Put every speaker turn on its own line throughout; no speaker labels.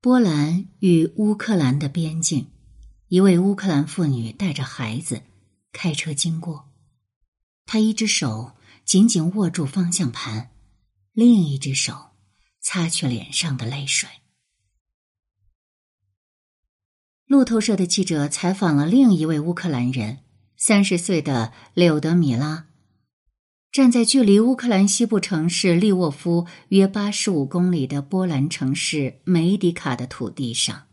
波兰与乌克兰的边境，一位乌克兰妇女带着孩子开车经过，她一只手紧紧握住方向盘，另一只手擦去脸上的泪水。路透社的记者采访了另一位乌克兰人，三十岁的柳德米拉。站在距离乌克兰西部城市利沃夫约八十五公里的波兰城市梅迪卡的土地上，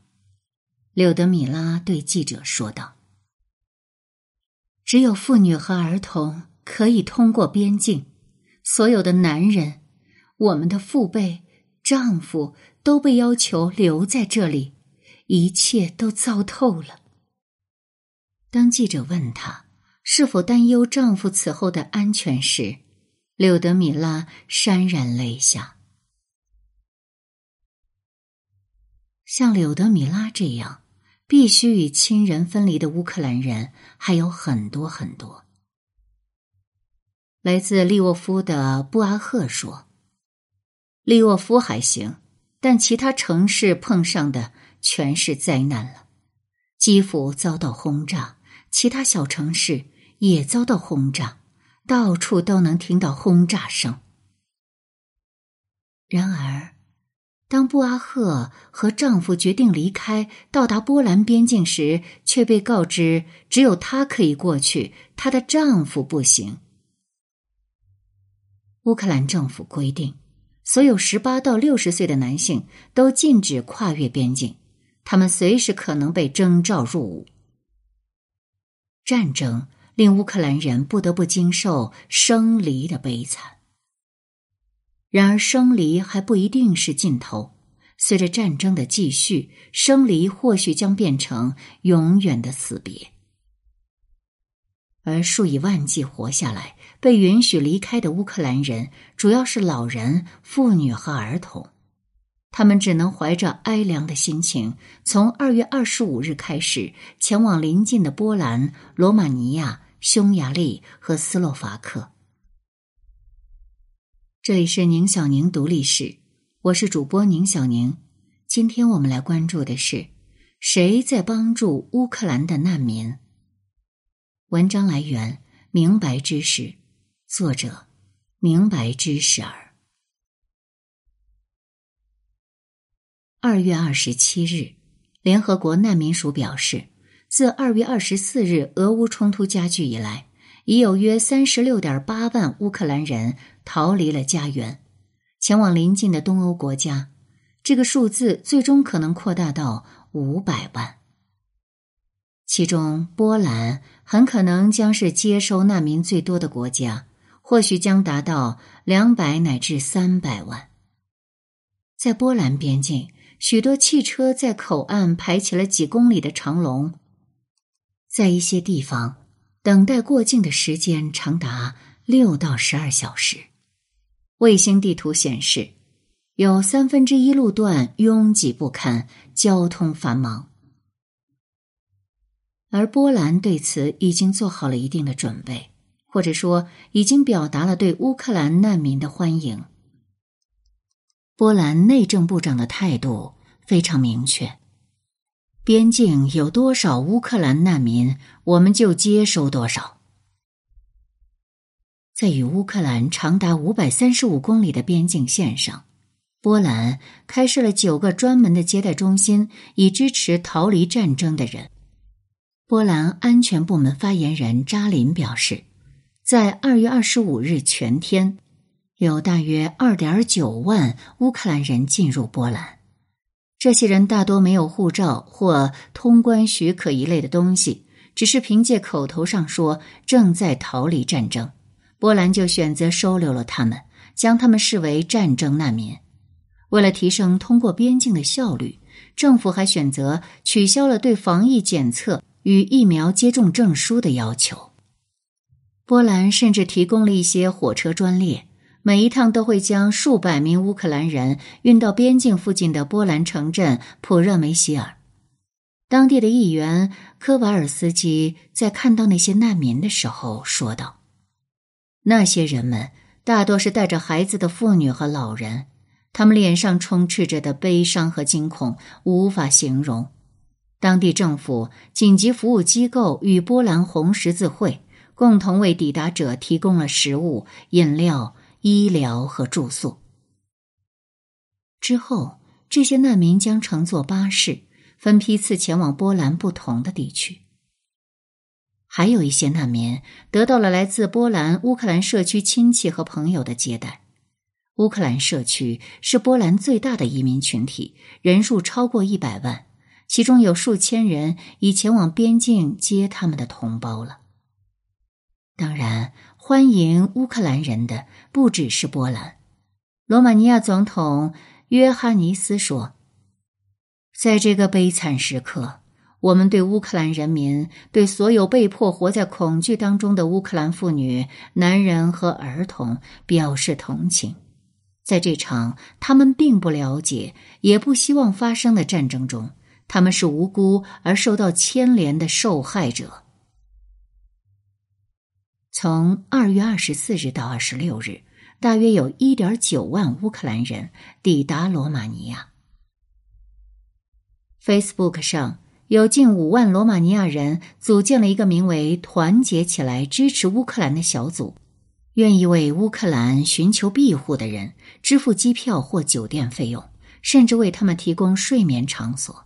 柳德米拉对记者说道：“只有妇女和儿童可以通过边境，所有的男人，我们的父辈、丈夫都被要求留在这里，一切都糟透了。”当记者问他。是否担忧丈夫此后的安全时，柳德米拉潸然泪下。像柳德米拉这样必须与亲人分离的乌克兰人还有很多很多。来自利沃夫的布阿赫说：“利沃夫还行，但其他城市碰上的全是灾难了。基辅遭到轰炸，其他小城市。”也遭到轰炸，到处都能听到轰炸声。然而，当布阿赫和丈夫决定离开，到达波兰边境时，却被告知只有她可以过去，她的丈夫不行。乌克兰政府规定，所有十八到六十岁的男性都禁止跨越边境，他们随时可能被征召入伍。战争。令乌克兰人不得不经受生离的悲惨。然而，生离还不一定是尽头。随着战争的继续，生离或许将变成永远的死别。而数以万计活下来、被允许离开的乌克兰人，主要是老人、妇女和儿童。他们只能怀着哀凉的心情，从二月二十五日开始，前往邻近的波兰、罗马尼亚。匈牙利和斯洛伐克。这里是宁小宁读历史，我是主播宁小宁。今天我们来关注的是谁在帮助乌克兰的难民？文章来源：明白知识，作者：明白知识儿。二月二十七日，联合国难民署表示。自二月二十四日俄乌冲突加剧以来，已有约三十六点八万乌克兰人逃离了家园，前往邻近的东欧国家。这个数字最终可能扩大到五百万。其中，波兰很可能将是接收难民最多的国家，或许将达到两百乃至三百万。在波兰边境，许多汽车在口岸排起了几公里的长龙。在一些地方，等待过境的时间长达六到十二小时。卫星地图显示，有三分之一路段拥挤不堪，交通繁忙。而波兰对此已经做好了一定的准备，或者说已经表达了对乌克兰难民的欢迎。波兰内政部长的态度非常明确。边境有多少乌克兰难民，我们就接收多少。在与乌克兰长达五百三十五公里的边境线上，波兰开设了九个专门的接待中心，以支持逃离战争的人。波兰安全部门发言人扎林表示，在二月二十五日全天，有大约二点九万乌克兰人进入波兰。这些人大多没有护照或通关许可一类的东西，只是凭借口头上说正在逃离战争，波兰就选择收留了他们，将他们视为战争难民。为了提升通过边境的效率，政府还选择取消了对防疫检测与疫苗接种证书的要求。波兰甚至提供了一些火车专列。每一趟都会将数百名乌克兰人运到边境附近的波兰城镇普热梅希尔。当地的议员科瓦尔斯基在看到那些难民的时候说道：“那些人们大多是带着孩子的妇女和老人，他们脸上充斥着的悲伤和惊恐无法形容。当地政府、紧急服务机构与波兰红十字会共同为抵达者提供了食物、饮料、医疗和住宿。之后，这些难民将乘坐巴士分批次前往波兰不同的地区。还有一些难民得到了来自波兰乌克兰社区亲戚和朋友的接待。乌克兰社区是波兰最大的移民群体，人数超过一百万，其中有数千人已前往边境接他们的同胞了。当然，欢迎乌克兰人的不只是波兰。罗马尼亚总统约翰尼斯说：“在这个悲惨时刻。”我们对乌克兰人民，对所有被迫活在恐惧当中的乌克兰妇女、男人和儿童表示同情。在这场他们并不了解、也不希望发生的战争中，他们是无辜而受到牵连的受害者。从二月二十四日到二十六日，大约有一点九万乌克兰人抵达罗马尼亚。Facebook 上。有近五万罗马尼亚人组建了一个名为“团结起来支持乌克兰”的小组，愿意为乌克兰寻求庇护的人支付机票或酒店费用，甚至为他们提供睡眠场所。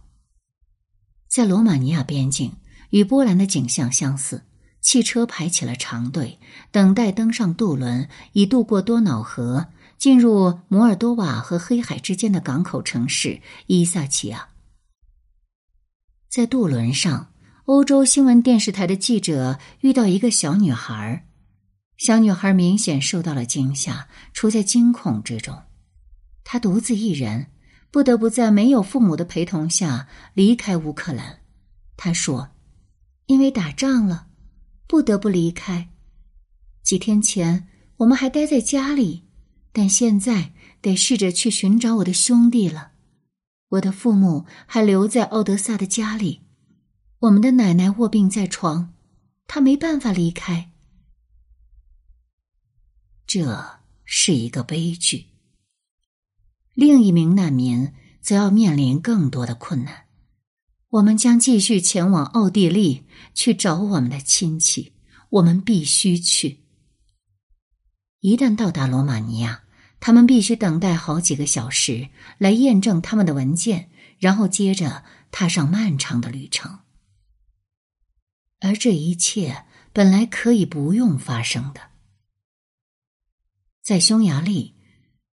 在罗马尼亚边境，与波兰的景象相似，汽车排起了长队，等待登上渡轮，以渡过多瑙河，进入摩尔多瓦和黑海之间的港口城市伊萨奇亚。在渡轮上，欧洲新闻电视台的记者遇到一个小女孩。小女孩明显受到了惊吓，处在惊恐之中。她独自一人，不得不在没有父母的陪同下离开乌克兰。她说：“因为打仗了，不得不离开。几天前我们还待在家里，但现在得试着去寻找我的兄弟了。”我的父母还留在奥德萨的家里，我们的奶奶卧病在床，她没办法离开。这是一个悲剧。另一名难民则要面临更多的困难。我们将继续前往奥地利去找我们的亲戚，我们必须去。一旦到达罗马尼亚。他们必须等待好几个小时来验证他们的文件，然后接着踏上漫长的旅程。而这一切本来可以不用发生的。在匈牙利，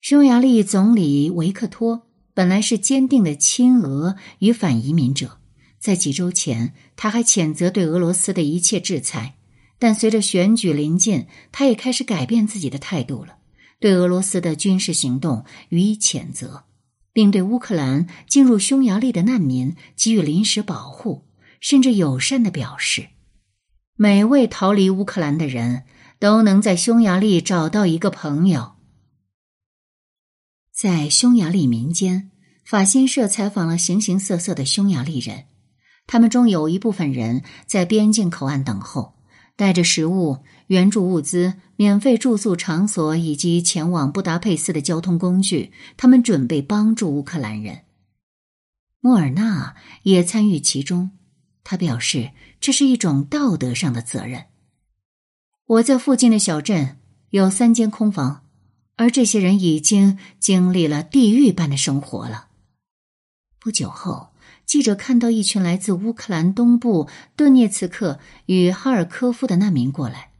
匈牙利总理维克托本来是坚定的亲俄与反移民者，在几周前他还谴责对俄罗斯的一切制裁，但随着选举临近，他也开始改变自己的态度了。对俄罗斯的军事行动予以谴责，并对乌克兰进入匈牙利的难民给予临时保护，甚至友善的表示，每位逃离乌克兰的人都能在匈牙利找到一个朋友。在匈牙利民间，法新社采访了形形色色的匈牙利人，他们中有一部分人在边境口岸等候。带着食物、援助物资、免费住宿场所以及前往布达佩斯的交通工具，他们准备帮助乌克兰人。莫尔纳也参与其中，他表示这是一种道德上的责任。我在附近的小镇有三间空房，而这些人已经经历了地狱般的生活了。不久后。记者看到一群来自乌克兰东部顿涅茨克与哈尔科夫的难民过来，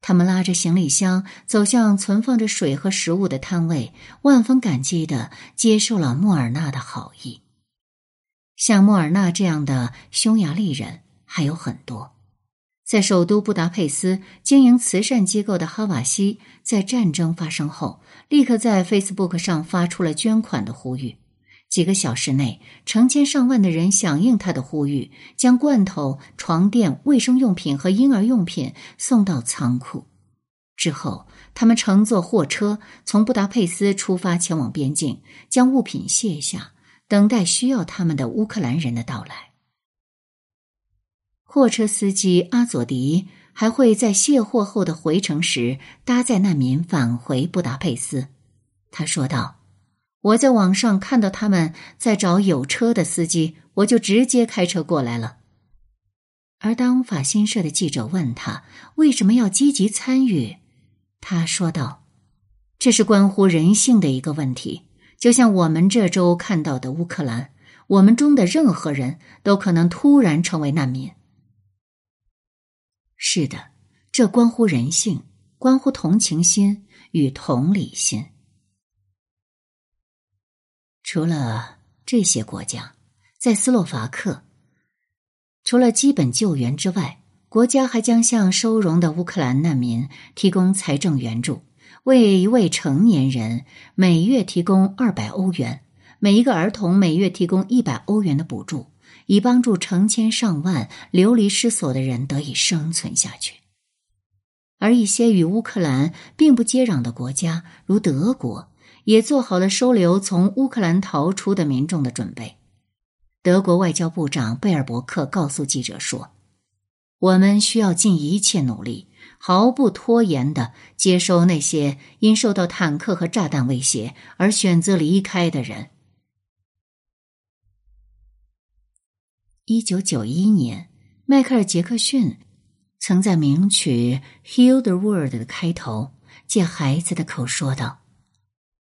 他们拉着行李箱走向存放着水和食物的摊位，万分感激的接受了莫尔纳的好意。像莫尔纳这样的匈牙利人还有很多。在首都布达佩斯经营慈善机构的哈瓦西，在战争发生后，立刻在 Facebook 上发出了捐款的呼吁。几个小时内，成千上万的人响应他的呼吁，将罐头、床垫、卫生用品和婴儿用品送到仓库。之后，他们乘坐货车从布达佩斯出发，前往边境，将物品卸下，等待需要他们的乌克兰人的到来。货车司机阿佐迪还会在卸货后的回程时搭载难民返回布达佩斯。他说道。我在网上看到他们在找有车的司机，我就直接开车过来了。而当法新社的记者问他为什么要积极参与，他说道：“这是关乎人性的一个问题，就像我们这周看到的乌克兰，我们中的任何人都可能突然成为难民。”是的，这关乎人性，关乎同情心与同理心。除了这些国家，在斯洛伐克，除了基本救援之外，国家还将向收容的乌克兰难民提供财政援助，为一位成年人每月提供二百欧元，每一个儿童每月提供一百欧元的补助，以帮助成千上万流离失所的人得以生存下去。而一些与乌克兰并不接壤的国家，如德国。也做好了收留从乌克兰逃出的民众的准备。德国外交部长贝尔伯克告诉记者说：“我们需要尽一切努力，毫不拖延的接收那些因受到坦克和炸弹威胁而选择离开的人。”一九九一年，迈克尔·杰克逊曾在名曲《Heal the World》的开头借孩子的口说道。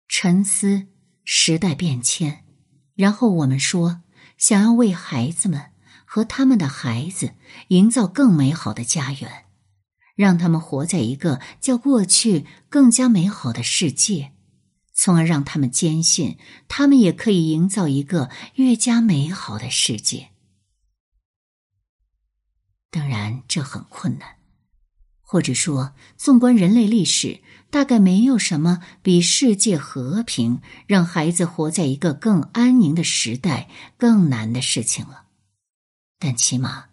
沉思时代变迁，然后我们说，想要为孩子们和他们的孩子营造更美好的家园，让他们活在一个较过去更加美好的世界，从而让他们坚信，他们也可以营造一个越加美好的世界。当然，这很困难，或者说，纵观人类历史。大概没有什么比世界和平、让孩子活在一个更安宁的时代更难的事情了。但起码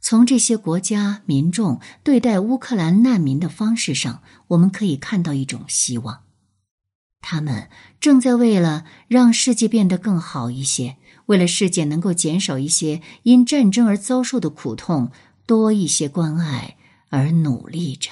从这些国家民众对待乌克兰难民的方式上，我们可以看到一种希望：他们正在为了让世界变得更好一些，为了世界能够减少一些因战争而遭受的苦痛、多一些关爱而努力着。